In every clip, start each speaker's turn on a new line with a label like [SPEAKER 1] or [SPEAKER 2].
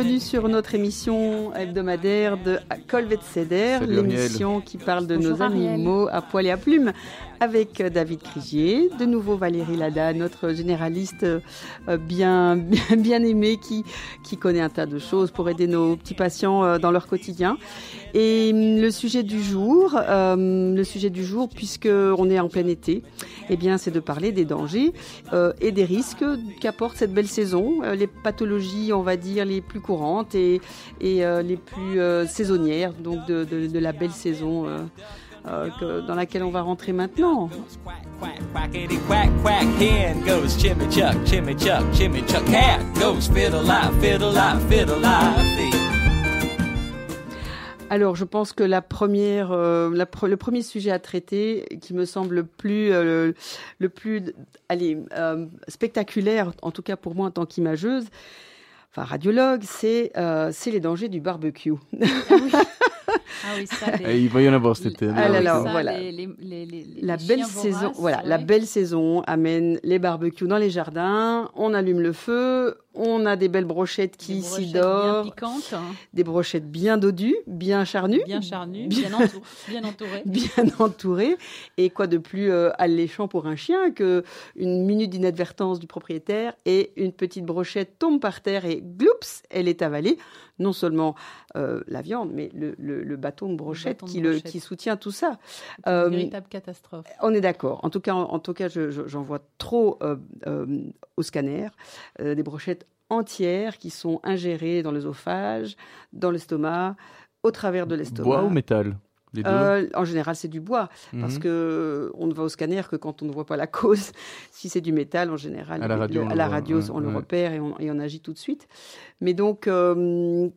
[SPEAKER 1] bienvenue sur notre émission hebdomadaire de Colvet Ceder, l'émission qui parle de nos animaux à poil et à plumes avec euh, David Crigier, de nouveau Valérie Lada, notre généraliste euh, bien, bien, bien aimé qui, qui connaît un tas de choses pour aider nos petits patients euh, dans leur quotidien. Et hum, le sujet du jour, le sujet du jour, puisque on est en plein été, eh bien, c'est de parler des dangers et des risques qu'apporte cette belle saison, les pathologies, on va dire, les plus courantes et, et les plus saisonnières, donc de, de, de, la belle saison euh, que, dans laquelle on va rentrer maintenant. Alors, je pense que la première, euh, la, le premier sujet à traiter, qui me semble le plus, euh, le plus, allez, euh, spectaculaire, en tout cas pour moi en tant qu'imageuse, enfin radiologue, c'est c'est les dangers du barbecue. Ah
[SPEAKER 2] ah oui, ça, il va y en avoir cet été.
[SPEAKER 1] Ah voilà. la belle saison, voilà, la belle saison amène les barbecues dans les jardins. On allume le feu, on a des belles brochettes qui s'y dorment.
[SPEAKER 3] Bien piquantes. Hein.
[SPEAKER 1] Des brochettes bien dodues, bien charnues.
[SPEAKER 3] Bien charnues, bien, entourées.
[SPEAKER 1] bien entourées. Et quoi de plus euh, alléchant pour un chien que une minute d'inadvertance du propriétaire et une petite brochette tombe par terre et gloups, elle est avalée. Non seulement euh, la viande, mais le, bâton de brochette, qui, Le, qui soutient tout ça.
[SPEAKER 3] une euh, véritable catastrophe.
[SPEAKER 1] On est d'accord. En tout cas, en, tout cas, j'en vois trop au scanner des brochettes entières qui sont ingérées dans l'œsophage, dans l'estomac, au travers de l'estomac.
[SPEAKER 2] Bois ou métal?
[SPEAKER 1] Euh, en général, c'est du bois, parce mhm. que on ne va au scanner que quand on ne voit pas la cause. Si c'est du métal, en général,
[SPEAKER 2] à la radio,
[SPEAKER 1] on, la radio, on le repère et on, agit tout de suite. Mais donc, euh,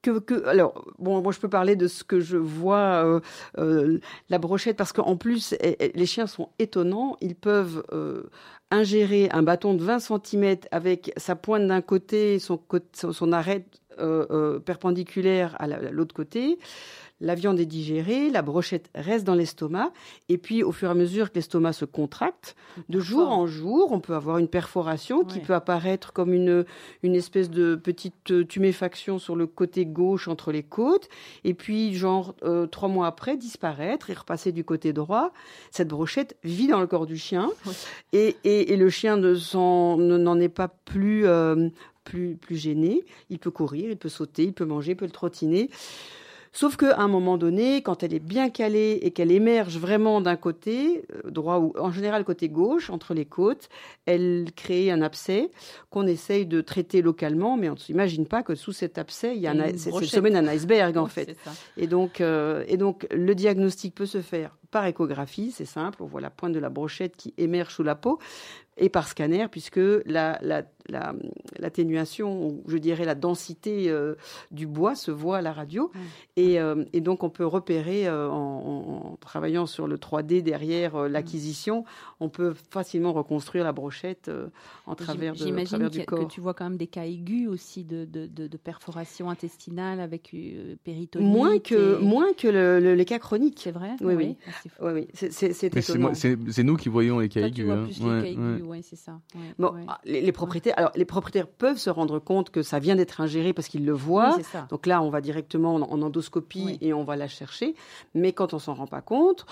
[SPEAKER 1] que, que, alors bon moi je peux parler de ce que je vois euh, la brochette parce qu'en plus les chiens sont étonnants ils peuvent ingérer un bâton de 20 cm avec sa pointe d'un côté, son, son arête euh, euh, perpendiculaire à l'autre côté, la viande est digérée, la brochette reste dans l'estomac, et puis au fur et à mesure que l'estomac se contracte, de jour en jour, on peut avoir une perforation qui peut apparaître comme une, une espèce de petite euh, tuméfaction sur le côté gauche entre les côtes, et puis genre euh, trois mois après disparaître et repasser du côté droit. Cette brochette vit dans le corps du chien, et, et, le chien ne n'en est pas plus, euh, plus, plus gêné. Il peut courir, il peut sauter, il peut manger, il peut le trottiner. Sauf qu'à un moment donné, quand elle est bien calée et qu'elle émerge vraiment d'un côté, euh, droit ou en général côté gauche, entre les côtes, elle crée un abcès qu'on essaye de traiter localement, mais on ne s'imagine pas que sous cet abcès, il y a c'est le sommet d'un iceberg en fait. Et donc, euh, et donc, le diagnostic peut se faire par échographie, c'est simple, on voit la pointe de la brochette qui émerge sous la peau, et par scanner, puisque l'atténuation, la, je dirais la densité euh, du bois se voit à la radio. Euh, et, donc, on peut repérer, euh, en, travaillant sur le 3D derrière l'acquisition, on peut facilement reconstruire la brochette en travers, de, J'imagine que
[SPEAKER 3] tu vois quand même des cas aigus aussi de, de, perforation intestinale avec péritonite.
[SPEAKER 1] Moins que, moins que le, les cas chroniques.
[SPEAKER 3] C'est vrai?
[SPEAKER 1] Oui, oui. oui, oui.
[SPEAKER 2] C'est nous qui voyons les aigus.
[SPEAKER 3] Hein c'est ça.
[SPEAKER 1] bon, ah, Les, propriétaires, alors les propriétaires peuvent se rendre compte que ça vient d'être ingéré parce qu'ils le voient. Donc là, on va directement en, endoscopie et on va la chercher. Mais quand on s'en rend pas compte,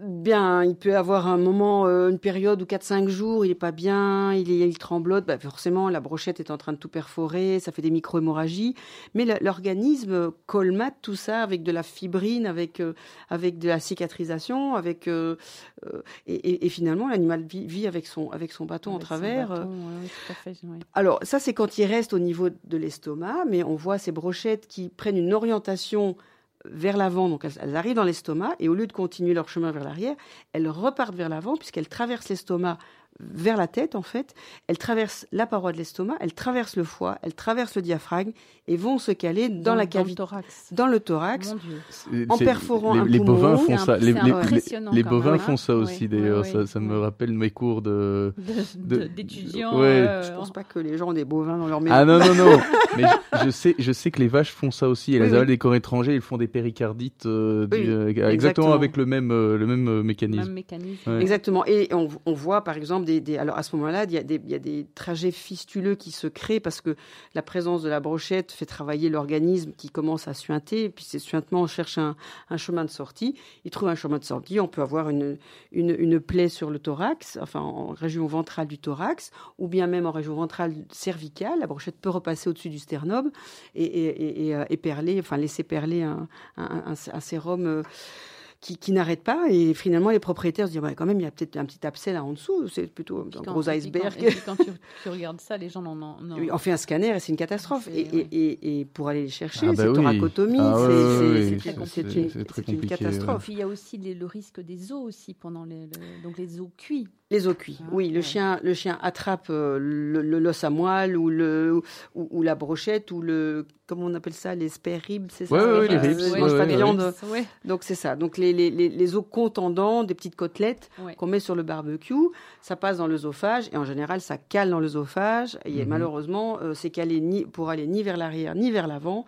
[SPEAKER 1] bien, il peut avoir un moment, euh, une période où 4-5 jours, il est pas bien, il, est, il tremblote, bah forcément la brochette est en train de tout perforer, ça fait des micro-hémorragies, mais l'organisme colmate tout ça avec de la fibrine, avec, euh, avec de la cicatrisation, avec, euh, et, et, finalement l'animal vit, avec, son, avec son bâton en travers. Alors ça c'est quand il reste au niveau de l'estomac, mais on voit ces brochettes qui prennent une orientation vers l'avant, donc elles, arrivent dans l'estomac, et au lieu de continuer leur chemin vers l'arrière, elles repartent vers l'avant, puisqu'elles traversent l'estomac vers la tête, en fait. Elles traversent la paroi de l'estomac, elles traversent le foie, elles traversent le diaphragme et vont se caler dans, la cavité,
[SPEAKER 3] dans le thorax,
[SPEAKER 1] dans le thorax en perforant
[SPEAKER 2] les,
[SPEAKER 1] un
[SPEAKER 2] les
[SPEAKER 1] poumon.
[SPEAKER 2] Bovins font ça. Les, les bovins font ça aussi, d'ailleurs. ça, ça me rappelle mes cours de
[SPEAKER 3] d'étudiants.
[SPEAKER 1] Euh, je pense pas que les gens ont des bovins dans leur
[SPEAKER 2] maison. Ah non non non. Mais je, sais, je sais que les vaches font ça aussi. Elles avalent des corps étrangers, ils font des péricardites, euh, euh, exactement, avec le même le même mécanisme.
[SPEAKER 1] Exactement. Et on, on voit par exemple alors à ce moment-là, il y, a des, trajets fistuleux qui se créent parce que la présence de la brochette fait travailler l'organisme qui commence à suinter. Puis ces suintements, on cherche un, chemin de sortie. Il trouve un chemin de sortie. On peut avoir une, plaie sur le thorax, enfin en région ventrale du thorax, ou bien même en région ventrale cervicale. La brochette peut repasser au-dessus du sternum et, et, perler, enfin laisser perler un sérum. Euh, qui, qui n'arrête pas. Et finalement, les propriétaires se disent ouais, quand même, il y a peut-être un petit abcès là en dessous. C'est plutôt un
[SPEAKER 3] quand,
[SPEAKER 1] gros iceberg.
[SPEAKER 3] Et puis quand, et puis quand tu, tu, regardes ça, les gens n'en ont.
[SPEAKER 1] Oui, on fait un scanner et c'est une catastrophe. Et,
[SPEAKER 3] ouais.
[SPEAKER 1] et, et, pour aller les chercher,
[SPEAKER 2] Ah bah
[SPEAKER 1] c'est
[SPEAKER 2] oui.
[SPEAKER 1] thoracotomie,
[SPEAKER 2] Ah
[SPEAKER 1] c'est une, catastrophe.
[SPEAKER 3] Puis il y a aussi les- le risque des os aussi pendant les, le- donc les os cuits.
[SPEAKER 1] Les os cuits.
[SPEAKER 3] Ah,
[SPEAKER 1] oui, le
[SPEAKER 3] ouais.
[SPEAKER 1] chien, le chien attrape euh, le le- l'os à moelle ou le ou, ou la brochette ou le comment on appelle ça les spare ribs, c'est ça
[SPEAKER 2] ouais, ouais, les ribs,
[SPEAKER 1] pas de viande. Donc c'est ça. Donc les, les, les, les os contendants, des petites côtelettes
[SPEAKER 3] ouais.
[SPEAKER 1] qu'on met sur le barbecue, ça passe dans l'œsophage et en général ça cale dans l'œsophage et
[SPEAKER 2] Mhm.
[SPEAKER 1] malheureusement euh, c'est calé ni pour aller ni vers l'arrière ni vers l'avant.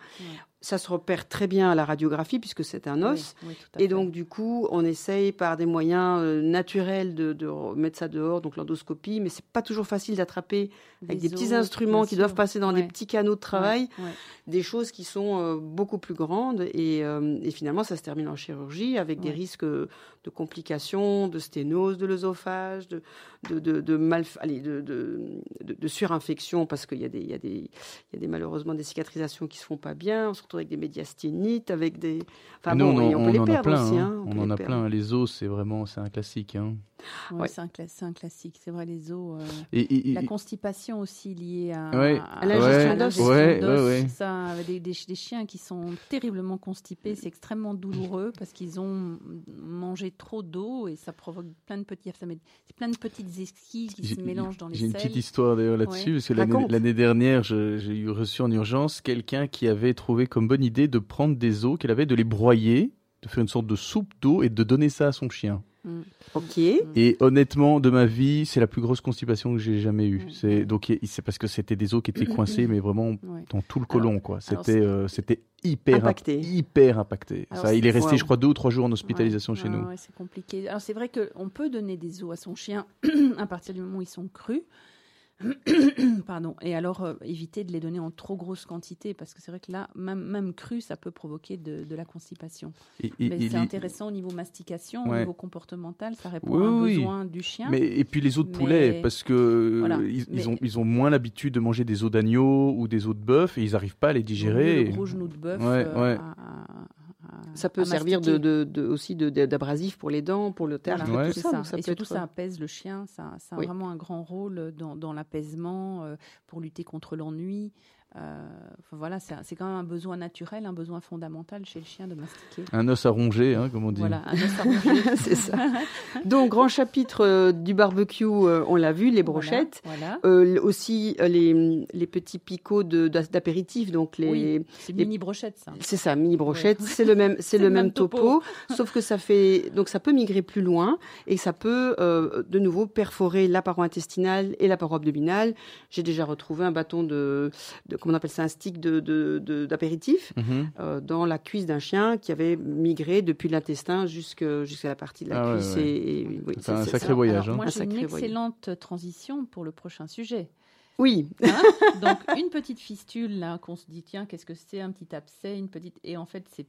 [SPEAKER 1] Ça se repère très bien à la radiographie puisque c'est un os.
[SPEAKER 3] Oui, oui,
[SPEAKER 1] Et
[SPEAKER 3] fait.
[SPEAKER 1] donc, du coup, on essaye par des moyens euh, naturels de, de mettre ça dehors, donc l'endoscopie, mais c'est pas toujours facile d'attraper avec des, petits
[SPEAKER 3] os,
[SPEAKER 1] instruments qui doivent passer dans des petits canaux de travail,
[SPEAKER 3] Ouais, ouais.
[SPEAKER 1] des choses qui sont euh, beaucoup plus grandes. Et, euh, et finalement, ça se termine en chirurgie avec des risques de complications, de sténose de l'œsophage, de, de, de, de, mal, allez, de, surinfection, parce qu'il y, a des- y, y a malheureusement des cicatrisations qui se font pas bien. On se retrouve avec des médiasténites, avec des. Enfin
[SPEAKER 2] Nous,
[SPEAKER 1] bon,
[SPEAKER 2] on, en-
[SPEAKER 1] on peut
[SPEAKER 2] on
[SPEAKER 1] les
[SPEAKER 2] en a
[SPEAKER 1] perdre
[SPEAKER 2] plein.
[SPEAKER 1] aussi.
[SPEAKER 2] hein.
[SPEAKER 1] hein,
[SPEAKER 2] On
[SPEAKER 1] peut
[SPEAKER 2] en
[SPEAKER 1] les
[SPEAKER 2] a
[SPEAKER 1] perdre.
[SPEAKER 2] plein. Les os, c'est vraiment, c'est un classique. hein.
[SPEAKER 3] Ouais,
[SPEAKER 1] Ouais.
[SPEAKER 3] C'est un, cla- c'est un classique, c'est vrai, les os. euh,
[SPEAKER 2] Et, et- et-
[SPEAKER 3] La constipation aussi liée à,
[SPEAKER 2] Ouais.
[SPEAKER 3] à
[SPEAKER 1] l'ingestion
[SPEAKER 3] à
[SPEAKER 1] d'os.
[SPEAKER 2] Ouais,
[SPEAKER 3] d'os.
[SPEAKER 2] ouais, ouais.
[SPEAKER 3] Ça, des, des, des chiens qui sont terriblement constipés, c'est extrêmement douloureux parce qu'ils ont mangé trop d'eau et ça provoque plein de petits, ça met- c'est plein de petites esquilles qui
[SPEAKER 2] J'ai-
[SPEAKER 3] se mélangent dans les
[SPEAKER 2] J'ai une petite histoire d'ailleurs là-dessus,
[SPEAKER 3] Ouais.
[SPEAKER 2] parce que l'année dernière, je- j'ai eu reçu en urgence quelqu'un qui avait trouvé comme bonne idée de prendre des os, qu'elle avait, de les broyer, de faire une sorte de soupe d'eau et de donner ça à son chien.
[SPEAKER 3] Mm.
[SPEAKER 1] Ok.
[SPEAKER 2] Et honnêtement, de ma vie, c'est la plus grosse constipation que j'ai jamais eue.
[SPEAKER 3] Mm.
[SPEAKER 2] C'est donc c'est parce que c'était des os qui étaient coincés, mais vraiment
[SPEAKER 3] Ouais.
[SPEAKER 2] dans tout le côlon, quoi.
[SPEAKER 3] alors
[SPEAKER 2] C'était
[SPEAKER 3] c'est-
[SPEAKER 2] euh, c'était hyper imp-
[SPEAKER 1] Impacté.
[SPEAKER 2] hyper impacté.
[SPEAKER 3] Alors
[SPEAKER 2] Ça, il est resté,
[SPEAKER 1] Wow.
[SPEAKER 2] je crois, deux ou trois jours en hospitalisation
[SPEAKER 3] Ouais,
[SPEAKER 2] chez nous.
[SPEAKER 3] ouais, c'est compliqué. Alors c'est vrai qu'on peut donner des os à son chien à partir du moment où ils sont crus. Pardon. Et alors euh, éviter de les donner en trop grosse quantité parce que c'est vrai que là, même, même cru, ça peut provoquer de, de la constipation.
[SPEAKER 2] Et- et-
[SPEAKER 3] Mais c'est
[SPEAKER 2] est-
[SPEAKER 3] intéressant au niveau mastication, au niveau comportemental, ça répond
[SPEAKER 2] Oui,
[SPEAKER 3] à un
[SPEAKER 2] oui.
[SPEAKER 3] besoin du chien.
[SPEAKER 2] Mais et puis les os de
[SPEAKER 3] Mais-
[SPEAKER 2] poulet, parce que euh,
[SPEAKER 3] Voilà.
[SPEAKER 2] ils, ont ils ont moins l'habitude de manger des os d'agneau ou des os de bœuf et ils n'arrivent pas à les digérer.
[SPEAKER 3] Le gros genou de bœuf.
[SPEAKER 2] Ouais,
[SPEAKER 3] euh,
[SPEAKER 2] ouais.
[SPEAKER 3] à- à- à-
[SPEAKER 1] Ça peut
[SPEAKER 3] à
[SPEAKER 1] servir de,
[SPEAKER 3] mastiquer.
[SPEAKER 1] de, de- aussi d'abrasif pour les dents, pour le
[SPEAKER 3] Voilà,
[SPEAKER 2] Ouais.
[SPEAKER 1] tout ça.
[SPEAKER 3] ça. et surtout,
[SPEAKER 1] être-
[SPEAKER 3] ça apaise le chien. Ça, ça a
[SPEAKER 1] Oui.
[SPEAKER 3] vraiment un grand rôle dans, dans l'apaisement, euh, pour lutter contre l'ennui. Euh, enfin, voilà, c'est c'est quand même un besoin naturel, un besoin fondamental chez le chien de mastiquer.
[SPEAKER 2] Un os à ronger, hein, comme on dit.
[SPEAKER 3] Voilà, un os à ronger.
[SPEAKER 1] c'est ça. Donc, grand chapitre euh, du barbecue, euh, on l'a vu, les brochettes.
[SPEAKER 3] Voilà.
[SPEAKER 1] Euh, aussi euh, les, les petits picots d'apéritif, donc les,
[SPEAKER 3] Oui, c'est
[SPEAKER 1] les-
[SPEAKER 3] mini brochette, ça.
[SPEAKER 1] c'est ça, mini brochettes,
[SPEAKER 3] Ouais.
[SPEAKER 1] c'est le même, c'est le même topo, sauf que ça fait, donc ça peut migrer plus loin et ça peut euh, de nouveau perforer la paroi intestinale et la paroi abdominale. J'ai déjà retrouvé un bâton de, de comment on appelle ça, un stick de de- de- d'apéritif
[SPEAKER 2] Mhm.
[SPEAKER 1] euh, dans la cuisse d'un chien qui avait migré depuis l'intestin jusque jusqu'à la partie de la
[SPEAKER 2] Ah
[SPEAKER 1] cuisse
[SPEAKER 2] ouais.
[SPEAKER 1] et, et oui,
[SPEAKER 2] C'est un
[SPEAKER 1] c'est-
[SPEAKER 2] sacré voyage,
[SPEAKER 3] Alors,
[SPEAKER 2] hein.
[SPEAKER 3] Moi,
[SPEAKER 1] Un
[SPEAKER 3] j'ai une
[SPEAKER 1] voyage.
[SPEAKER 3] excellente transition pour le prochain sujet.
[SPEAKER 1] Oui,
[SPEAKER 3] Hein Donc, une petite fistule, là, qu'on se dit, tiens, qu'est-ce que c'est Un petit abcès, une petite. Et en fait, c'est.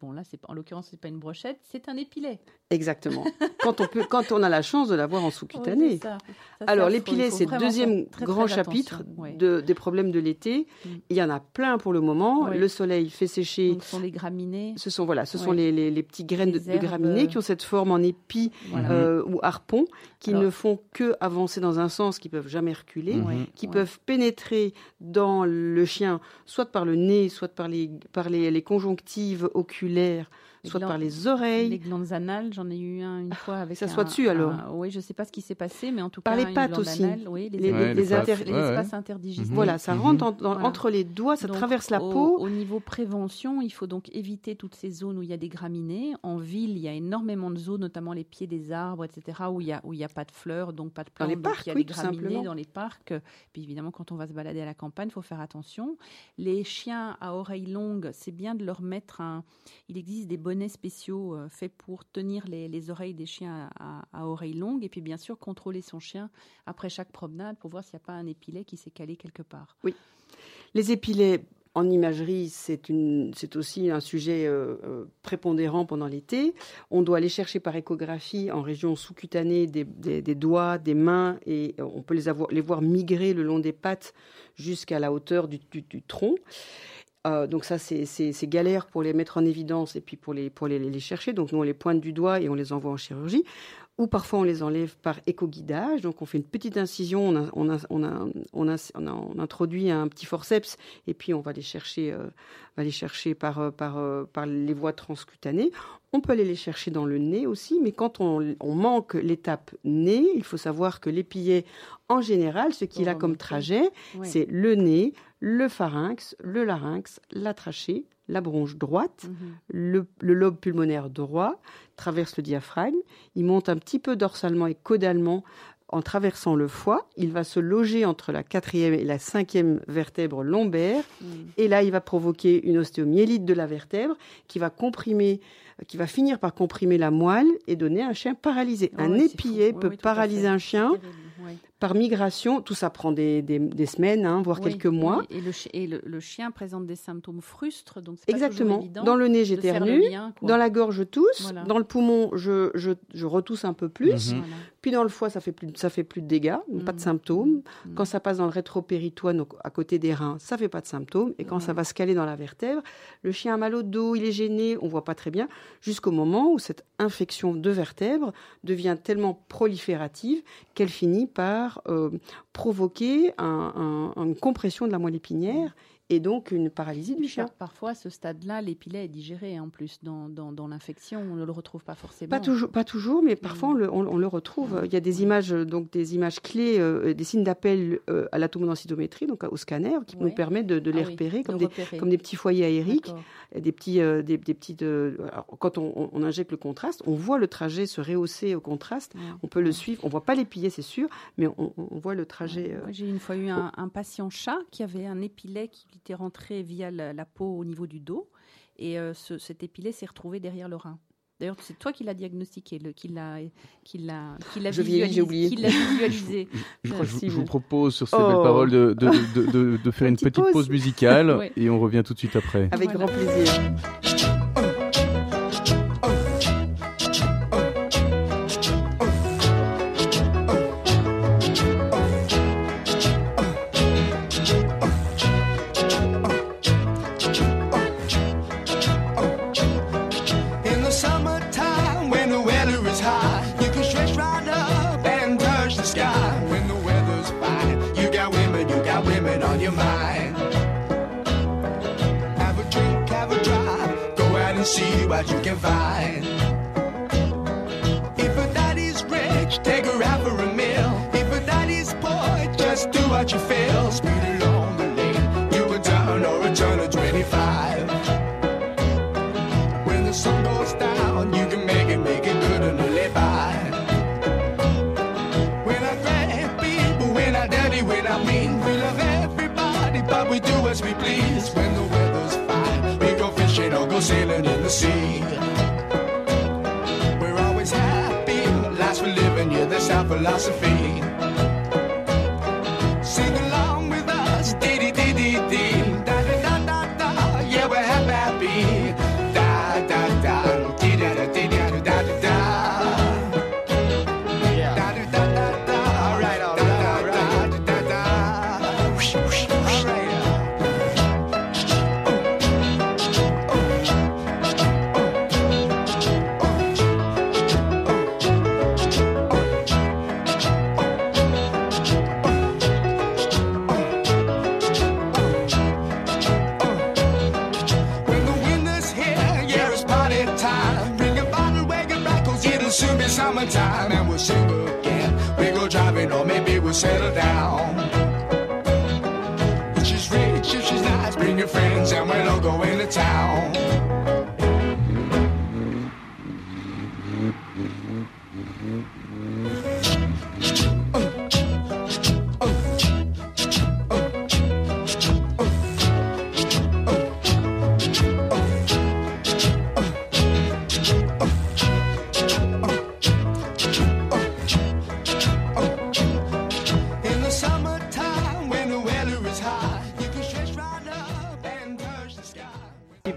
[SPEAKER 3] Bon, là, c'est en l'occurrence, c'est pas une brochette, c'est un épilet.
[SPEAKER 1] Exactement. quand on peut, quand on a la chance de l'avoir en sous-cutané.
[SPEAKER 3] Oui, c'est ça. Ça, c'est
[SPEAKER 1] Alors,
[SPEAKER 3] Il faut
[SPEAKER 1] c'est le deuxième
[SPEAKER 3] faire très,
[SPEAKER 1] grand
[SPEAKER 3] très
[SPEAKER 1] chapitre de, des problèmes de l'été.
[SPEAKER 3] Mm.
[SPEAKER 1] Il y en a plein pour le moment. Le soleil fait sécher.
[SPEAKER 3] Donc, ce sont les graminées.
[SPEAKER 1] Ce sont, voilà, ce sont les, les, les petits graines de,
[SPEAKER 3] Les
[SPEAKER 1] graminées qui ont cette forme en épi
[SPEAKER 3] Voilà.
[SPEAKER 1] euh, ou harpon, qui
[SPEAKER 3] Alors-
[SPEAKER 1] ne font que avancer dans un sens, qui peuvent jamais reculer,
[SPEAKER 2] Mhm.
[SPEAKER 1] Qui peuvent pénétrer dans le chien, soit par le nez, soit par les, par les, les conjonctives oculaires,
[SPEAKER 3] Les
[SPEAKER 1] soit
[SPEAKER 3] glandes-
[SPEAKER 1] par les oreilles.
[SPEAKER 3] Les glandes anales, j'en ai eu un une fois avec
[SPEAKER 1] ça
[SPEAKER 3] un-
[SPEAKER 1] soit dessus, alors
[SPEAKER 3] un- oui, je sais pas ce qui s'est passé, mais en tout
[SPEAKER 1] Par
[SPEAKER 3] cas
[SPEAKER 1] les
[SPEAKER 3] une
[SPEAKER 1] pattes aussi.
[SPEAKER 3] anale, oui, les,
[SPEAKER 1] Les-
[SPEAKER 2] Ouais,
[SPEAKER 1] les
[SPEAKER 2] les pattes.
[SPEAKER 1] inter-
[SPEAKER 3] les
[SPEAKER 2] Ouais, ouais.
[SPEAKER 3] espaces interdigestifs.
[SPEAKER 1] Voilà, ça
[SPEAKER 2] Mhm.
[SPEAKER 1] rentre en- dans-
[SPEAKER 3] Voilà.
[SPEAKER 1] entre les doigts, ça
[SPEAKER 3] Donc,
[SPEAKER 1] traverse la
[SPEAKER 3] au,
[SPEAKER 1] peau.
[SPEAKER 3] Au niveau prévention, il faut donc éviter toutes ces zones où il y a des graminées. En ville, il y a énormément de zones, notamment les pieds des arbres, etc., où il n'y a, où il y a pas de fleurs, donc pas de
[SPEAKER 1] Dans
[SPEAKER 3] plantes.
[SPEAKER 1] les
[SPEAKER 3] donc
[SPEAKER 1] parcs,
[SPEAKER 3] il y a
[SPEAKER 1] oui,
[SPEAKER 3] des
[SPEAKER 1] tout
[SPEAKER 3] graminées
[SPEAKER 1] simplement.
[SPEAKER 3] dans les parcs. Puis évidemment, quand on va se balader à la campagne, il faut faire attention. Les chiens à oreilles longues, c'est bien de leur mettre un. Il existe des bonnets spéciaux euh, faits pour tenir les, les oreilles des chiens à, oreilles longues. Et puis, bien sûr, contrôler son chien après chaque promenade pour voir s'il n'y a pas un épilet qui s'est calé quelque part.
[SPEAKER 1] Oui. Les épilets, en imagerie, c'est aussi un sujet euh, euh, prépondérant pendant l'été. On doit aller chercher par échographie en région sous-cutanée des, doigts, des mains, et on peut les, avoir, les voir migrer le long des pattes jusqu'à la hauteur du, tronc. Euh, donc ça, c'est galère pour les mettre en évidence et puis pour les, pour les, les chercher. Donc nous, on les pointe du doigt et on les envoie en chirurgie ou parfois on les enlève par éco-guidage. Donc on fait une petite incision, on, a, on, a, on, a, introduit un petit forceps et puis on va les chercher, euh, va les chercher par, euh, par, par les voies transcutanées. On peut aller les chercher dans le nez aussi, mais quand on, manque l'étape nez, il faut savoir que l'épillet, en général, ce qu'il a comme trajet, c'est le nez, le pharynx, le larynx, la trachée, la bronche droite, mhm. le, lobe pulmonaire droit traverse le diaphragme, il monte un petit peu dorsalement et caudalement en traversant le foie, il va se loger entre la quatrième et la cinquième vertèbre lombaire, mhm. et là il va provoquer une ostéomyélite de la vertèbre qui va comprimer qui va finir par comprimer la moelle et donner un chien paralysé. un épillet peut paralyser un chien par migration, tout ça prend des, des, semaines, hein, voire quelques mois.
[SPEAKER 3] Et, le, et le, chien présente des symptômes frustres, donc
[SPEAKER 1] Exactement. dans le nez, j'éternue, dans la gorge, je tousse, dans le poumon, je, je, je, retousse un peu plus, mhm. Puis dans le foie, ça fait plus, ça fait plus de dégâts, pas de mhm. symptômes. Mhm. Quand ça passe dans le rétropéritoine, donc à côté des reins, ça fait pas de symptômes. Et quand ça va se caler dans la vertèbre, le chien a mal au dos, il est gêné, on voit pas très bien, jusqu'au moment où cette infection de vertèbre devient tellement proliférative qu'elle finit par euh, provoquer une compression de la moelle épinière et donc une paralysie du chien.
[SPEAKER 3] Parfois, à ce stade-là, l'épilet est digéré en plus dans, dans, l'infection. On ne le retrouve pas forcément.
[SPEAKER 1] Pas toujours, pas toujours mais parfois mm. on, le, retrouve. Il y a des images, donc des images clés, euh, des signes d'appel euh, à la tomodensitométrie, donc au scanner, qui nous permet de, les ah repérer, comme, des, comme des petits foyers aériques, des petits, euh, des, des, petites. quand on, on, injecte le contraste, on voit le trajet se rehausser au contraste. On peut le suivre. On voit pas les piliers, c'est sûr, mais on, voit le trajet.
[SPEAKER 3] J'ai une fois eu un, un patient chat qui avait un épilet qui était rentré via la, peau au niveau du dos et euh, cet épilet s'est retrouvé derrière le rein. D'ailleurs, c'est toi qui l'as diagnostiqué, le, qui l'a, qui l'a, qui l'a visualisé. Qui l'a visualisé.
[SPEAKER 2] je, je, vous propose sur ces belles oh. paroles de, de, de, de faire une, petite, pause, musicale et on revient tout de suite après.
[SPEAKER 1] Avec grand plaisir. As we please. When the weather's fine, we go fishing or go sailing in the sea. We're always happy, lives we're living, yeah, that's our philosophy.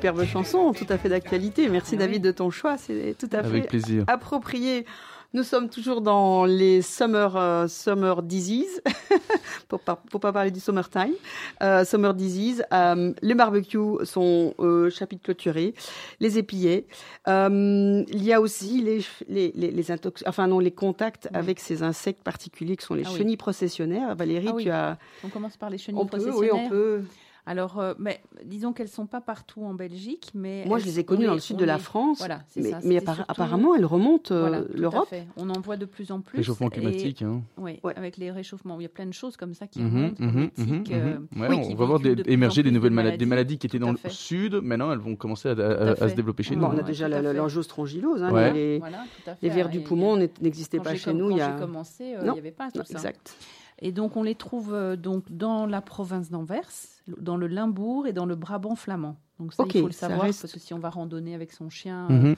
[SPEAKER 1] Superbe chanson, tout à fait d'actualité. Merci David de ton choix, c'est tout à
[SPEAKER 2] Avec
[SPEAKER 1] fait
[SPEAKER 2] plaisir.
[SPEAKER 1] approprié. Nous sommes toujours dans les summer, euh, summer disease, pour pas, pour pas parler du summertime. Euh, summer disease. Euh, les barbecues sont euh, chapitre clôturé. Les épillets. Euh, il y a aussi les, les, les, les intox- enfin non, les contacts
[SPEAKER 3] Oui.
[SPEAKER 1] avec ces insectes particuliers qui sont les
[SPEAKER 3] Ah oui.
[SPEAKER 1] chenilles processionnaires. Valérie,
[SPEAKER 3] Ah oui.
[SPEAKER 1] tu as.
[SPEAKER 3] On commence par les chenilles
[SPEAKER 1] On peut, oui,
[SPEAKER 3] processionnaires.
[SPEAKER 1] on peut.
[SPEAKER 3] Alors, euh, mais disons qu'elles sont pas partout en Belgique, mais
[SPEAKER 1] Moi,
[SPEAKER 3] elles-
[SPEAKER 1] je les ai
[SPEAKER 3] on
[SPEAKER 1] connues dans le sud de la France.
[SPEAKER 3] Voilà, c'est
[SPEAKER 1] Mais,
[SPEAKER 3] ça.
[SPEAKER 1] mais
[SPEAKER 3] C'était
[SPEAKER 1] appara-
[SPEAKER 3] surtout-
[SPEAKER 1] apparemment, elles remontent euh,
[SPEAKER 3] Voilà, tout à
[SPEAKER 1] l'Europe.
[SPEAKER 3] fait. On en voit de plus en plus.
[SPEAKER 2] Réchauffement
[SPEAKER 3] et-
[SPEAKER 2] climatique. Hein.
[SPEAKER 3] Oui,
[SPEAKER 1] Ouais.
[SPEAKER 3] avec les réchauffements, il y a plein de choses comme ça qui
[SPEAKER 2] Mhm,
[SPEAKER 3] remontent,
[SPEAKER 2] mhm, mhm,
[SPEAKER 3] euh.
[SPEAKER 2] Ouais,
[SPEAKER 3] oui,
[SPEAKER 2] on
[SPEAKER 3] qui
[SPEAKER 2] va voir des-
[SPEAKER 3] de
[SPEAKER 2] émerger des nouvelles maladies, des maladies qui étaient dans le sud. Maintenant, elles vont commencer à, à-
[SPEAKER 3] à
[SPEAKER 2] à se développer chez nous.
[SPEAKER 1] on a déjà
[SPEAKER 3] tout à
[SPEAKER 1] la-
[SPEAKER 3] fait.
[SPEAKER 1] l'angiostrongyllose. Hein, les,
[SPEAKER 3] Voilà, tout à fait.
[SPEAKER 1] les vers du poumon n'existaient pas chez nous.
[SPEAKER 3] Quand
[SPEAKER 1] il y a...
[SPEAKER 3] j'ai commencé, il n'y avait pas tout
[SPEAKER 1] Non,
[SPEAKER 3] ça.
[SPEAKER 1] exact.
[SPEAKER 3] Et donc, on les trouve euh, donc dans la province d'Anvers, dans le Limbourg et dans le Brabant flamand. Donc ça, il faut le savoir
[SPEAKER 1] reste-
[SPEAKER 3] parce que si on va randonner avec son chien, euh,
[SPEAKER 2] Mhm.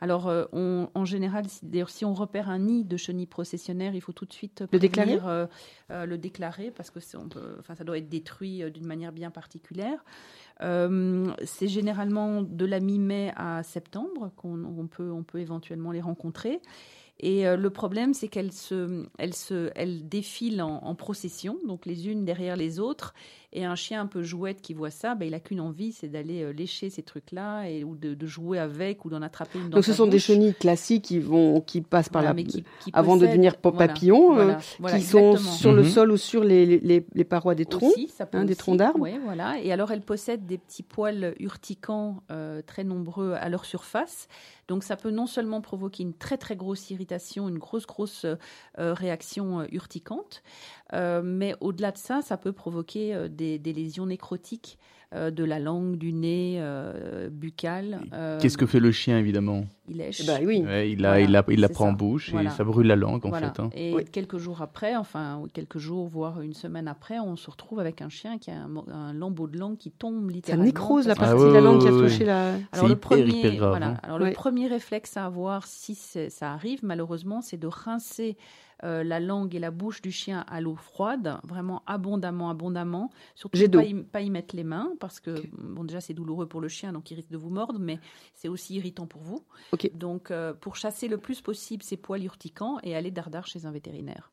[SPEAKER 3] alors euh, on- en général, si, d'ailleurs, si on repère un nid de chenilles processionnaires, il faut tout de suite
[SPEAKER 1] Le déclarer
[SPEAKER 3] prévenir, euh, euh, le déclarer parce que on peut- ça doit être détruit euh, d'une manière bien particulière. Euh, c'est généralement de la mi-mai à septembre qu'on on peut, on peut éventuellement les rencontrer. Et euh, le problème, c'est qu'elles se, elles se, elles défilent en, en procession, donc les unes derrière les autres. Et un chien un peu jouette qui voit ça, ben, il a qu'une envie, c'est d'aller euh, lécher ces trucs-là et ou de, de jouer avec ou d'en attraper une dans
[SPEAKER 1] Donc ce
[SPEAKER 3] sa
[SPEAKER 1] sont des chenilles classiques qui vont, qui passent par
[SPEAKER 3] Voilà,
[SPEAKER 1] la,
[SPEAKER 3] qui- qui
[SPEAKER 1] avant de devenir papillons, euh,
[SPEAKER 3] voilà, voilà,
[SPEAKER 1] qui sont
[SPEAKER 3] exactement.
[SPEAKER 1] sur le
[SPEAKER 2] Mhm.
[SPEAKER 1] sol ou sur les, les, les parois des troncs.
[SPEAKER 3] Aussi, ça peut
[SPEAKER 1] hein, des troncs d'arbres.
[SPEAKER 3] ouais, voilà. Et alors, elles possèdent des petits poils urticants euh, très nombreux à leur surface. Donc, ça peut non seulement provoquer une très très grosse irritation, une grosse grosse euh, réaction euh, urticante, euh, mais au-delà de ça, ça peut provoquer euh, des, des lésions nécrotiques euh, de la langue, du nez, buccal. euh,
[SPEAKER 2] Qu'est-ce que fait le chien, évidemment?
[SPEAKER 3] Il lèche.
[SPEAKER 1] Bah oui.
[SPEAKER 2] Ouais, il, la,
[SPEAKER 3] Voilà,
[SPEAKER 2] il, la, il la
[SPEAKER 3] c'est
[SPEAKER 2] prend
[SPEAKER 3] ça.
[SPEAKER 2] en bouche
[SPEAKER 3] Voilà.
[SPEAKER 2] et ça brûle la langue, en
[SPEAKER 3] Voilà.
[SPEAKER 2] fait. hein.
[SPEAKER 3] Et
[SPEAKER 1] Oui.
[SPEAKER 3] quelques jours après, enfin quelques jours, voire une semaine après, on se retrouve avec un chien qui a un, lambeau de langue qui tombe
[SPEAKER 1] Ça
[SPEAKER 3] littéralement.
[SPEAKER 1] nécrose la
[SPEAKER 2] Ah
[SPEAKER 1] partie
[SPEAKER 3] que-
[SPEAKER 1] de la
[SPEAKER 2] ouais,
[SPEAKER 1] langue qui a
[SPEAKER 2] ouais,
[SPEAKER 1] touché la.
[SPEAKER 3] Alors le
[SPEAKER 2] hyper,
[SPEAKER 3] premier,
[SPEAKER 2] hyper grave,
[SPEAKER 3] voilà.
[SPEAKER 2] hein.
[SPEAKER 3] Alors le premier réflexe à avoir si ça arrive, malheureusement, c'est de rincer euh, la langue et la bouche du chien à l'eau froide, vraiment abondamment, abondamment. Surtout pas y, pas y mettre les mains parce que bon déjà c'est douloureux pour le chien, donc il risque de vous mordre, mais c'est aussi irritant pour vous. Donc euh, pour chasser le plus possible ces poils urticants et aller dardard chez un vétérinaire.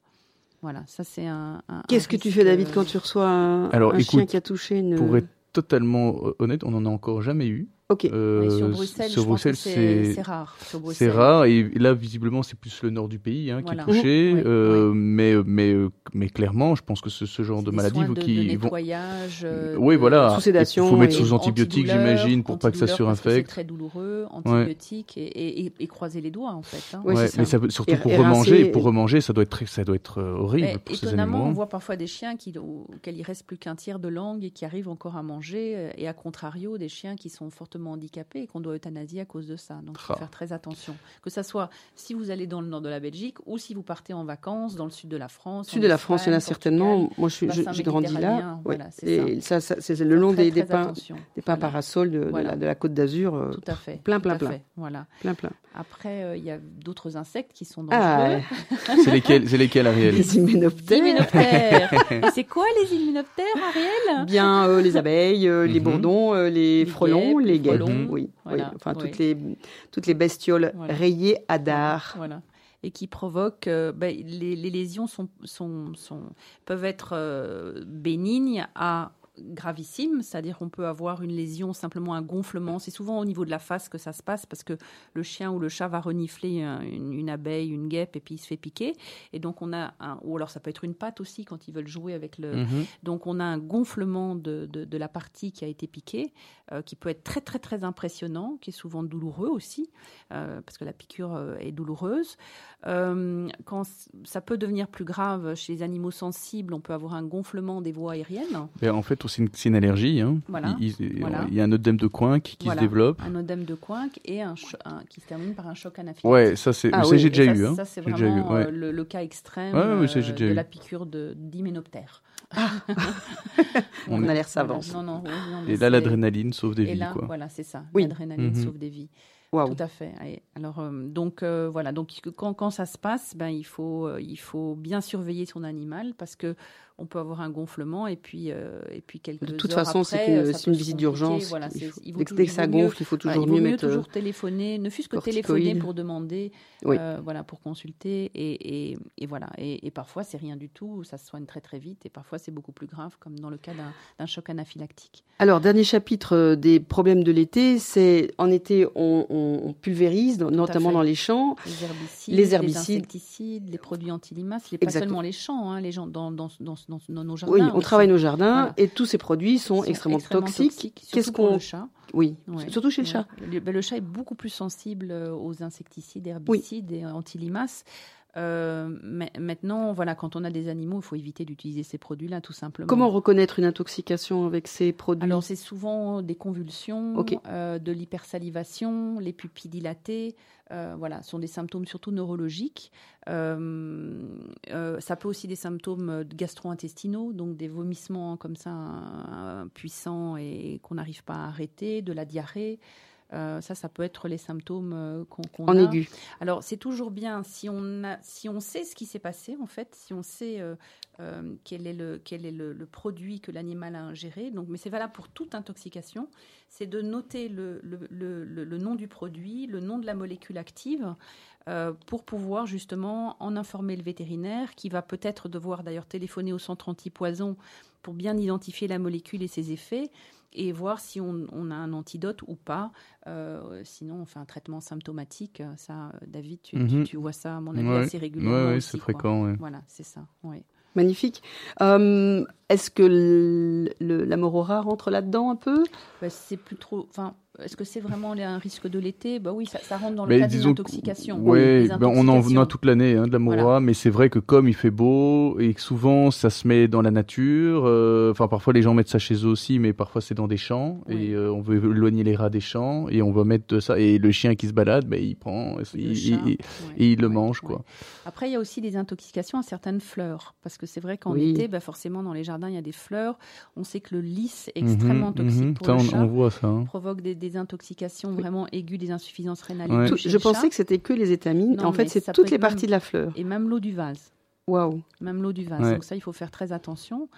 [SPEAKER 3] Voilà, ça c'est un. un-
[SPEAKER 1] Qu'est-ce que tu fais, David,
[SPEAKER 3] euh,
[SPEAKER 1] quand tu reçois un,
[SPEAKER 2] Alors,
[SPEAKER 1] un chien qui a touché une.
[SPEAKER 2] Pour être totalement honnête, on n'en a encore jamais eu.
[SPEAKER 1] Ok.
[SPEAKER 2] Euh,
[SPEAKER 3] oui, sur Bruxelles,
[SPEAKER 2] sur
[SPEAKER 3] je pense que
[SPEAKER 2] Bruxelles,
[SPEAKER 3] c'est rare.
[SPEAKER 2] C'est rare et là visiblement c'est plus le nord du pays hein,
[SPEAKER 3] Voilà.
[SPEAKER 2] qui est touché
[SPEAKER 3] Mhm. Oui,
[SPEAKER 2] euh, mais mais euh, mais clairement je pense que ce, ce genre de maladie
[SPEAKER 3] de,
[SPEAKER 2] qui
[SPEAKER 3] de
[SPEAKER 2] vont
[SPEAKER 3] nettoyage. euh,
[SPEAKER 2] oui voilà
[SPEAKER 1] Sous sédation
[SPEAKER 2] il faut mettre
[SPEAKER 1] et
[SPEAKER 2] sous antibiotiques j'imagine pour pas que ça
[SPEAKER 3] que C'est
[SPEAKER 2] surinfecte
[SPEAKER 3] très douloureux, antibiotiques et, et, et- et croiser les doigts en fait. hein.
[SPEAKER 2] Ouais, mais
[SPEAKER 1] ça.
[SPEAKER 2] ça peut- surtout
[SPEAKER 1] Et-
[SPEAKER 2] pour
[SPEAKER 1] et
[SPEAKER 2] remanger
[SPEAKER 1] rincer-
[SPEAKER 2] pour remanger ça doit être très- ça doit être euh, horrible
[SPEAKER 3] Mais
[SPEAKER 2] pour ces
[SPEAKER 3] étonnamment, on voit parfois des chiens qui, auxquels il reste plus qu'un tiers de langue et qui arrivent encore à manger, euh, et à contrario, des chiens qui sont fortement handicapés et qu'on doit euthanasier à cause de ça. Donc, il faut
[SPEAKER 2] Ah.
[SPEAKER 3] faire très attention. Que ça soit si vous allez dans le nord de la Belgique ou si vous partez en vacances dans le sud de la France.
[SPEAKER 1] Sud de la France, il y en a certainement. Moi, je- j'ai grandi là.
[SPEAKER 3] voilà,
[SPEAKER 1] Et ça, ça, c'est le long
[SPEAKER 3] très,
[SPEAKER 1] des, des
[SPEAKER 3] très
[SPEAKER 1] pins, des pins
[SPEAKER 3] Voilà.
[SPEAKER 1] parasols de, la, de la Côte d'Azur. euh,
[SPEAKER 3] Tout à fait.
[SPEAKER 1] plein, plein, plein.
[SPEAKER 3] fait, Voilà.
[SPEAKER 1] plein, plein.
[SPEAKER 3] Après, euh, il y a d'autres insectes qui sont
[SPEAKER 1] Ah,
[SPEAKER 3] dangereux.
[SPEAKER 2] c'est lesquels c'est lesquels Ariel
[SPEAKER 1] les hyménoptères.
[SPEAKER 3] Hyménoptères. C'est quoi les hyménoptères, Ariel?
[SPEAKER 1] Bien euh, les abeilles, euh, les
[SPEAKER 2] Mhm.
[SPEAKER 1] bourdons, les, frelons, les
[SPEAKER 2] frelons.
[SPEAKER 1] oui,
[SPEAKER 3] Voilà,
[SPEAKER 1] oui. Enfin
[SPEAKER 3] oui.
[SPEAKER 1] toutes les toutes les bestioles
[SPEAKER 3] Voilà.
[SPEAKER 1] rayées à dard.
[SPEAKER 3] Voilà. Et qui provoquent. euh, ben, les, les lésions sont, sont, sont, peuvent être euh, bénignes à gravissimes, c'est-à-dire qu'on peut avoir une lésion, simplement un gonflement. C'est souvent au niveau de la face que ça se passe parce que le chien ou le chat va renifler un- une, une abeille, une guêpe et puis il se fait piquer. Et donc on a un, ou alors ça peut être une patte aussi quand ils veulent jouer avec le,
[SPEAKER 2] Mhm.
[SPEAKER 3] donc on a un gonflement de, de, de la partie qui a été piquée, euh, qui peut être très très très impressionnant, qui est souvent douloureux aussi, euh, parce que la piqûre euh, est douloureuse. Euh, quand ça peut devenir plus grave chez les animaux sensibles, on peut avoir un gonflement des voies aériennes,
[SPEAKER 2] Ben, en fait c'est une, c'est une allergie hein.
[SPEAKER 3] Voilà.
[SPEAKER 2] il, il-
[SPEAKER 3] Voilà.
[SPEAKER 2] il y a un œdème de coin qui,
[SPEAKER 3] Voilà.
[SPEAKER 2] se développe
[SPEAKER 3] un œdème de coinque et un, cho- un- qui se termine par un choc anaphylactique.
[SPEAKER 2] ouais ça c'est
[SPEAKER 1] Ah
[SPEAKER 2] ça,
[SPEAKER 1] oui,
[SPEAKER 2] j'ai
[SPEAKER 3] Et
[SPEAKER 2] déjà
[SPEAKER 3] ça,
[SPEAKER 2] eu hein.
[SPEAKER 3] ça, c'est
[SPEAKER 2] J'ai déjà eu,
[SPEAKER 3] vraiment
[SPEAKER 2] ouais.
[SPEAKER 3] euh, le, le cas extrême
[SPEAKER 2] Ouais, ça,
[SPEAKER 3] euh, de
[SPEAKER 2] eu.
[SPEAKER 3] la piqûre de d'hyménoptère.
[SPEAKER 1] On a l'air savant.
[SPEAKER 3] Non, non, oui, non, mais
[SPEAKER 2] et là
[SPEAKER 3] c'est-
[SPEAKER 2] l'adrénaline sauve des
[SPEAKER 3] Et
[SPEAKER 2] vies
[SPEAKER 3] là,
[SPEAKER 2] quoi
[SPEAKER 3] voilà, c'est ça.
[SPEAKER 1] Oui.
[SPEAKER 3] L'adrénaline
[SPEAKER 2] Mhm.
[SPEAKER 3] sauve des vies. Tout à fait. Alors, euh, donc euh, voilà. Donc quand, quand ça se passe, ben il faut euh, il faut bien surveiller son animal parce que on peut avoir un gonflement et puis, euh, et puis quelques
[SPEAKER 1] De toute
[SPEAKER 3] heures
[SPEAKER 1] façon, c'est une,
[SPEAKER 3] peut
[SPEAKER 1] une visite d'urgence.
[SPEAKER 3] Voilà,
[SPEAKER 1] dès, que- ça
[SPEAKER 3] mieux-
[SPEAKER 1] gonfle, il faut
[SPEAKER 3] voilà,
[SPEAKER 1] toujours
[SPEAKER 3] il vaut
[SPEAKER 1] mieux
[SPEAKER 3] mieux
[SPEAKER 1] mettre. euh,
[SPEAKER 3] toujours téléphoner, ne fût-ce que téléphoner pour demander,
[SPEAKER 1] Oui.
[SPEAKER 3] euh, voilà, pour consulter. Et, et, et voilà. Et, et parfois, c'est rien du tout, ça se soigne très très vite. Et parfois, c'est beaucoup plus grave, comme dans le cas d'un- choc anaphylactique.
[SPEAKER 1] Alors, dernier chapitre euh, des problèmes de l'été, c'est en été, on, on- on pulvérise, notamment dans les champs.
[SPEAKER 3] Les herbicides,
[SPEAKER 1] Les herbicides.
[SPEAKER 3] insecticides, les produits anti-limaces, les- pas seulement les champs, hein, les gens dans, dans, dans, dans- dans nos jardins.
[SPEAKER 1] Oui, on
[SPEAKER 3] aussi.
[SPEAKER 1] travaille nos jardins
[SPEAKER 3] Voilà.
[SPEAKER 1] et tous ces produits sont, extrêmement, toxiques. Qu'est-ce qu'on.
[SPEAKER 3] le chat.
[SPEAKER 1] Oui,
[SPEAKER 3] Ouais.
[SPEAKER 1] surtout chez le chat.
[SPEAKER 3] Le, ben, le chat est beaucoup plus sensible euh, aux insecticides, herbicides et anti-limaces. Euh, mais maintenant, voilà, quand on a des animaux, il faut éviter d'utiliser ces produits-là, tout simplement.
[SPEAKER 1] Comment reconnaître une intoxication avec ces produits
[SPEAKER 3] Alors, c'est souvent des convulsions, euh, de l'hypersalivation, les pupilles dilatées. euh, voilà, ce sont des symptômes surtout neurologiques. Euh, ça peut aussi des symptômes gastro-intestinaux, donc des vomissements comme ça puissants et qu'on n'arrive pas à arrêter, de la diarrhée. Euh, ça, ça peut être les symptômes euh, qu'on qu'on
[SPEAKER 1] en
[SPEAKER 3] a.
[SPEAKER 1] aigu
[SPEAKER 3] Alors, c'est toujours bien si on, a, si on sait ce qui s'est passé, en fait, si on sait euh, euh, quel est, le, quel est le, le produit que l'animal a ingéré. Donc, mais c'est valable pour toute intoxication. C'est de noter le, le, le- nom du produit, le nom de la molécule active, pour pouvoir justement en informer le vétérinaire, qui va peut-être devoir d'ailleurs téléphoner au centre antipoison pour bien identifier la molécule et ses effets et voir si on, on a un antidote ou pas. Euh, sinon, on fait un traitement symptomatique. Ça, David, tu,
[SPEAKER 2] Mhm.
[SPEAKER 3] tu vois ça, à mon avis,
[SPEAKER 2] Ouais.
[SPEAKER 3] assez régulièrement.
[SPEAKER 2] Ouais, ouais, c'est fréquent. ouais.
[SPEAKER 3] Voilà, c'est ça. ouais.
[SPEAKER 1] Magnifique. Euh, Est-ce que le, le- la morora rentre là-dedans un peu?
[SPEAKER 3] Bah, c'est plus trop. Enfin, est-ce que c'est vraiment un risque de l'été? Bah oui, ça, ça rentre dans le
[SPEAKER 2] Mais
[SPEAKER 3] cadre d'une
[SPEAKER 2] disons que-
[SPEAKER 3] intoxication.
[SPEAKER 2] Ouais,
[SPEAKER 3] Les
[SPEAKER 2] ben on en on
[SPEAKER 3] intoxications.
[SPEAKER 2] a toute l'année hein, de la
[SPEAKER 3] Voilà.
[SPEAKER 2] mais c'est vrai que comme il fait beau et que souvent ça se met dans la nature, euh, enfin parfois les gens mettent ça chez eux aussi, mais parfois c'est dans des champs
[SPEAKER 3] Oui.
[SPEAKER 2] et euh, on veut éloigner les rats des champs et on va mettre ça et le chien qui se balade, ben il prend,
[SPEAKER 3] Le
[SPEAKER 2] il,
[SPEAKER 3] chat,
[SPEAKER 2] il- il-
[SPEAKER 3] ouais,
[SPEAKER 2] et il le mange
[SPEAKER 3] ouais.
[SPEAKER 2] quoi.
[SPEAKER 3] Après, il y a aussi des intoxications à certaines fleurs. Parce que c'est vrai qu'en
[SPEAKER 1] Oui.
[SPEAKER 3] été, bah, forcément, dans les jardins, il y a des fleurs. On sait que le lys est extrêmement
[SPEAKER 2] Mhm,
[SPEAKER 3] toxique
[SPEAKER 2] mhm,
[SPEAKER 3] pour
[SPEAKER 2] ça,
[SPEAKER 3] le
[SPEAKER 2] on,
[SPEAKER 3] chat.
[SPEAKER 2] on voit ça. hein.
[SPEAKER 3] provoque des, des intoxications vraiment aiguës, des insuffisances rénales.
[SPEAKER 2] Ouais.
[SPEAKER 1] Tout- Je pensais
[SPEAKER 3] chat.
[SPEAKER 1] que c'était que les étamines.
[SPEAKER 3] Non,
[SPEAKER 1] en fait, c'est toutes les parties
[SPEAKER 3] même-
[SPEAKER 1] de la fleur.
[SPEAKER 3] Et même l'eau du vase.
[SPEAKER 1] Waouh.
[SPEAKER 3] Même l'eau du vase.
[SPEAKER 2] Ouais.
[SPEAKER 3] Donc ça, il faut faire très attention.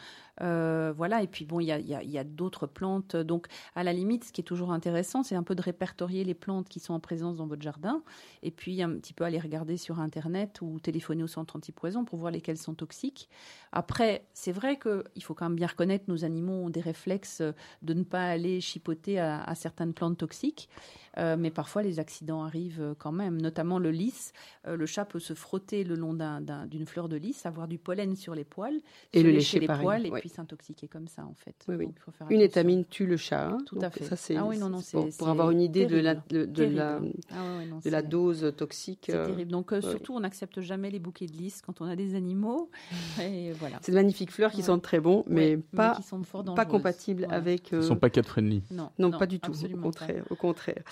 [SPEAKER 3] Euh, voilà. Et puis bon, il y a, y a- il y a d'autres plantes. Donc à la limite, ce qui est toujours intéressant, c'est un peu de répertorier les plantes qui sont en présence dans votre jardin. Et puis un petit peu aller regarder sur Internet ou téléphoner au centre antipoison pour voir lesquelles sont toxiques. Après, c'est vrai qu'il faut quand même bien reconnaître nos animaux ont des réflexes de ne pas aller chipoter à, à certaines plantes toxiques. Euh, mais parfois, les accidents arrivent quand même, notamment le lys. Euh, le chat peut se frotter le long d'un- d'un- d'une fleur de lys, avoir du pollen sur les poils,
[SPEAKER 1] Et
[SPEAKER 3] se
[SPEAKER 1] le
[SPEAKER 3] lécher
[SPEAKER 1] lécher
[SPEAKER 3] les
[SPEAKER 1] pareil,
[SPEAKER 3] poils et
[SPEAKER 1] ouais.
[SPEAKER 3] puis s'intoxiquer comme ça, en fait.
[SPEAKER 1] Oui, oui.
[SPEAKER 3] Donc, il faut faire
[SPEAKER 1] Une étamine tue le chat. hein.
[SPEAKER 3] Tout à fait.
[SPEAKER 1] Ça, c'est
[SPEAKER 3] Ah oui, non, non,
[SPEAKER 1] c'est pour,
[SPEAKER 3] c'est-
[SPEAKER 1] pour
[SPEAKER 3] c'est
[SPEAKER 1] avoir une idée de la,
[SPEAKER 3] terrible.
[SPEAKER 1] de, de la,
[SPEAKER 3] Terrible. Ah ouais, ouais, non,
[SPEAKER 1] de la
[SPEAKER 3] c'est-
[SPEAKER 1] dose toxique.
[SPEAKER 3] C'est
[SPEAKER 1] euh,
[SPEAKER 3] terrible. Donc, euh,
[SPEAKER 1] ouais.
[SPEAKER 3] surtout, on n'accepte jamais les bouquets de lys quand on a des animaux. Et voilà.
[SPEAKER 1] C'est de magnifiques fleurs qui
[SPEAKER 3] Ouais.
[SPEAKER 1] sentent très bon, mais
[SPEAKER 3] Ouais,
[SPEAKER 1] pas,
[SPEAKER 3] qui sont fort
[SPEAKER 1] pas
[SPEAKER 3] dangereuses.
[SPEAKER 1] compatibles
[SPEAKER 3] Voilà.
[SPEAKER 1] avec.
[SPEAKER 2] Ils
[SPEAKER 1] euh,
[SPEAKER 2] sont pas cat friendly.
[SPEAKER 3] Non,
[SPEAKER 1] Non, pas du tout. Au contraire. Au contraire.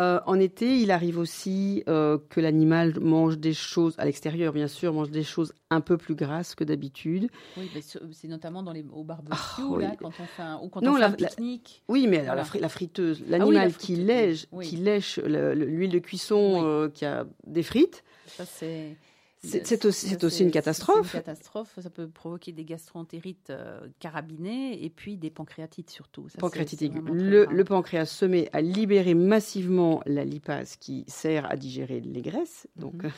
[SPEAKER 1] Euh, en été, il arrive aussi euh, que l'animal mange des choses à l'extérieur, bien sûr, mange des choses un peu plus grasses que d'habitude.
[SPEAKER 3] Oui, c'est notamment dans les, au barbecue,
[SPEAKER 1] Ah, oui.
[SPEAKER 3] là, quand on fait un, ou quand
[SPEAKER 1] Non,
[SPEAKER 3] on fait
[SPEAKER 1] la-
[SPEAKER 3] un
[SPEAKER 1] la-
[SPEAKER 3] pique-nique.
[SPEAKER 1] Oui, mais alors
[SPEAKER 3] Voilà.
[SPEAKER 1] la, fri- la friteuse,
[SPEAKER 3] la
[SPEAKER 1] l'animal qui
[SPEAKER 3] friteuse,
[SPEAKER 1] lèche,
[SPEAKER 3] oui.
[SPEAKER 1] qui lèche le- le- l'huile de cuisson
[SPEAKER 3] Oui.
[SPEAKER 1] euh, qui a des frites,
[SPEAKER 3] Ça, c'est.
[SPEAKER 1] C'est c'est aussi,
[SPEAKER 3] ça,
[SPEAKER 1] c'est aussi une catastrophe.
[SPEAKER 3] C'est une catastrophe. Ça peut provoquer des gastroentérites euh, carabinées et puis des pancréatites surtout. Ça,
[SPEAKER 1] Pancréatite aiguë. Le, pancréas se met à libérer massivement la lipase qui sert à digérer les graisses. Donc,
[SPEAKER 3] Mhm.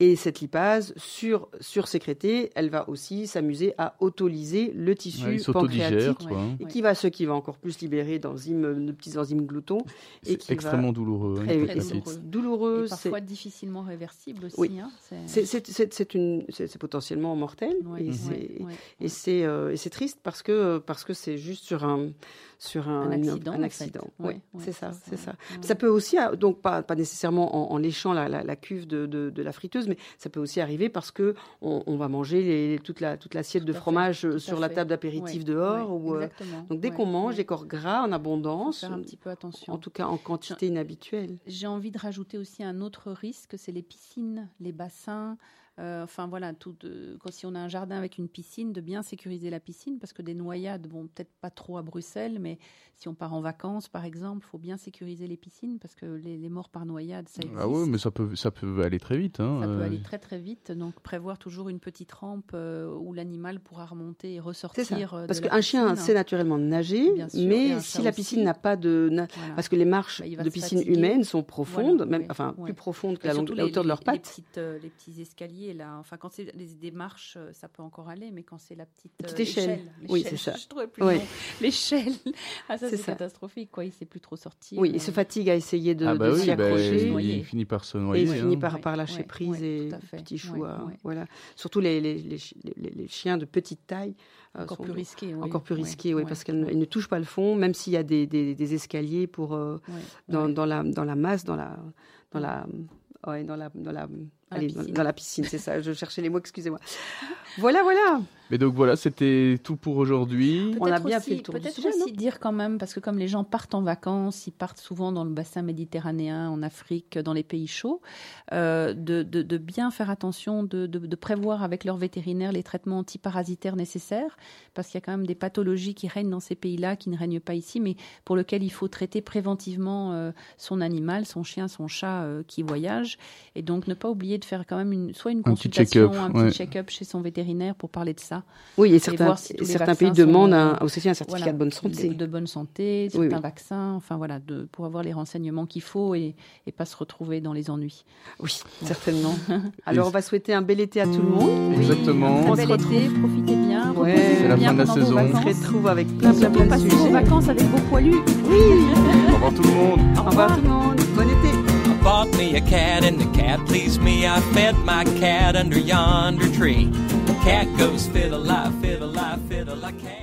[SPEAKER 1] Et cette lipase, sur, sursécrétée, elle va aussi s'amuser à autolyser le tissu
[SPEAKER 2] Ouais,
[SPEAKER 1] pancréatique.
[SPEAKER 2] quoi. hein.
[SPEAKER 1] Et qui va, ce qui va encore plus libérer d'enzymes, de petits enzymes gloutons. Et
[SPEAKER 2] C'est
[SPEAKER 1] va-
[SPEAKER 2] extrêmement douloureux. hein,
[SPEAKER 1] Très-
[SPEAKER 3] douloureux.
[SPEAKER 1] douloureux.
[SPEAKER 3] Et
[SPEAKER 1] c'est-
[SPEAKER 3] parfois difficilement réversible aussi.
[SPEAKER 1] Oui.
[SPEAKER 3] hein, c'est-
[SPEAKER 1] C'est potentiellement mortel
[SPEAKER 3] Ouais,
[SPEAKER 1] et
[SPEAKER 3] ouais,
[SPEAKER 1] c'est
[SPEAKER 3] ouais,
[SPEAKER 1] et
[SPEAKER 3] ouais.
[SPEAKER 1] c'est euh, et c'est triste parce que parce que c'est juste sur un sur un,
[SPEAKER 3] Un
[SPEAKER 1] une-
[SPEAKER 3] accident,
[SPEAKER 1] un
[SPEAKER 3] en fait.
[SPEAKER 1] accident.
[SPEAKER 3] Ouais,
[SPEAKER 1] c'est ça, c'est ça. Ça peut aussi ah, donc pas pas nécessairement en, en léchant la, la, la cuve de, de, de la friteuse, mais ça peut aussi arriver parce que on, on va manger les, toute la toute l'assiette de
[SPEAKER 3] fait,
[SPEAKER 1] fromage euh, sur la
[SPEAKER 3] fait.
[SPEAKER 1] table d'apéritif dehors ou euh, donc dès qu'on mange des corps gras en abondance,
[SPEAKER 3] faire un petit peu attention.
[SPEAKER 1] en tout cas en quantité inhabituelle.
[SPEAKER 3] J'ai envie de rajouter aussi un autre risque, c'est les piscines, les bassins, Euh, enfin voilà, tout de, quand si on a un jardin avec une piscine, de bien sécuriser la piscine parce que des noyades, bon peut-être pas trop à Bruxelles, mais si on part en vacances par exemple, faut bien sécuriser les piscines parce que les, les morts par noyade, ça existe.
[SPEAKER 2] Ah ouais, mais ça peut, ça peut aller très vite. Hein,
[SPEAKER 3] Ça peut
[SPEAKER 2] euh.
[SPEAKER 3] aller très très vite, donc prévoir toujours une petite rampe euh, où l'animal pourra remonter et ressortir.
[SPEAKER 1] Parce qu'un chien sait naturellement nager,
[SPEAKER 3] sûr,
[SPEAKER 1] mais si la piscine n'a pas de... na-
[SPEAKER 3] Voilà.
[SPEAKER 1] Parce que les marches
[SPEAKER 3] Bah,
[SPEAKER 1] de piscine
[SPEAKER 3] fatiguer.
[SPEAKER 1] humaines sont profondes,
[SPEAKER 3] Voilà,
[SPEAKER 1] même,
[SPEAKER 3] ouais,
[SPEAKER 1] enfin
[SPEAKER 3] ouais.
[SPEAKER 1] plus profondes que la, la
[SPEAKER 3] les-
[SPEAKER 1] hauteur de leurs
[SPEAKER 3] Les,
[SPEAKER 1] pattes.
[SPEAKER 3] petites, euh, les petits escaliers là, enfin quand c'est des, des marches, euh, ça peut encore aller, mais quand c'est la petite,
[SPEAKER 1] Petite
[SPEAKER 3] euh,
[SPEAKER 1] échelle. Oui,
[SPEAKER 3] l'échelle,
[SPEAKER 1] c'est ça.
[SPEAKER 3] Je trouvais plus
[SPEAKER 1] Oui.
[SPEAKER 3] L'échelle. Ah ça
[SPEAKER 1] C'est
[SPEAKER 3] catastrophique quoi. Il sait plus trop sortir.
[SPEAKER 1] Oui,
[SPEAKER 3] euh,
[SPEAKER 1] il se fatigue à essayer de,
[SPEAKER 2] Ah bah
[SPEAKER 1] de
[SPEAKER 2] oui,
[SPEAKER 1] s'y
[SPEAKER 2] bah,
[SPEAKER 1] accrocher.
[SPEAKER 2] il finit par se
[SPEAKER 1] Et
[SPEAKER 2] noyer.
[SPEAKER 1] il finit
[SPEAKER 2] hein.
[SPEAKER 1] par,
[SPEAKER 3] Ouais,
[SPEAKER 1] par lâcher
[SPEAKER 3] ouais,
[SPEAKER 1] prise
[SPEAKER 3] ouais,
[SPEAKER 1] et petit chou.
[SPEAKER 3] Ouais,
[SPEAKER 1] euh. Voilà. Surtout les, les, les, chi- les- les chiens de petite taille. euh,
[SPEAKER 3] Encore
[SPEAKER 1] sont
[SPEAKER 3] plus risqué. oui.
[SPEAKER 1] encore plus risqués, oui, parce qu'elles ne- touchent pas le fond, même s'il y a des, des, des escaliers pour, euh, dans, la, dans la masse, dans la, dans la, ouais, dans la, dans la, allez, dans-
[SPEAKER 3] piscine.
[SPEAKER 1] dans la piscine, c'est ça. Je cherchais les mots, excusez-moi. Voilà, voilà.
[SPEAKER 2] Mais donc voilà, c'était tout pour aujourd'hui.
[SPEAKER 1] On a bien
[SPEAKER 3] aussi-
[SPEAKER 1] fait le tour
[SPEAKER 3] Peut-être aussi dire quand même, parce que comme les gens partent en vacances, ils partent souvent dans le bassin méditerranéen, en Afrique, dans les pays chauds, euh, de, de- de bien faire attention, de, de- de prévoir avec leur vétérinaire les traitements antiparasitaires nécessaires, parce qu'il y a quand même des pathologies qui règnent dans ces pays-là, qui ne règnent pas ici, mais pour lesquelles il faut traiter préventivement euh, son animal, son chien, son chat euh, qui voyage, et donc ne pas oublier de faire quand même une, soit une
[SPEAKER 2] Un petit
[SPEAKER 3] consultation,
[SPEAKER 2] check-up,
[SPEAKER 3] un
[SPEAKER 2] ouais.
[SPEAKER 3] petit check-up chez son vétérinaire pour parler de ça.
[SPEAKER 1] Oui, et certains,
[SPEAKER 3] si
[SPEAKER 1] certains pays demandent un, aussi un certificat
[SPEAKER 3] Voilà,
[SPEAKER 1] de bonne santé.
[SPEAKER 3] De, de bonne santé,
[SPEAKER 1] Oui,
[SPEAKER 3] certains
[SPEAKER 1] oui.
[SPEAKER 3] vaccins, enfin voilà, de, pour avoir les renseignements qu'il faut et, et pas se retrouver dans les ennuis.
[SPEAKER 1] Oui, certainement. Alors, on va souhaiter un bel été à tout le monde.
[SPEAKER 2] Exactement.
[SPEAKER 3] Un
[SPEAKER 1] On
[SPEAKER 3] très bel été, profitez bien,
[SPEAKER 1] Ouais. C'est
[SPEAKER 2] la
[SPEAKER 3] bien
[SPEAKER 2] fin de la saison.
[SPEAKER 1] On se retrouve avec plein, plein, plein de sujets.
[SPEAKER 3] vacances avec vos poilus.
[SPEAKER 2] Au revoir tout le monde.
[SPEAKER 1] Au revoir tout le monde.
[SPEAKER 4] Bought me a cat and the cat pleased me. I fed my cat under yonder tree. Cat goes fiddle, I fiddle, I fiddle, I cat.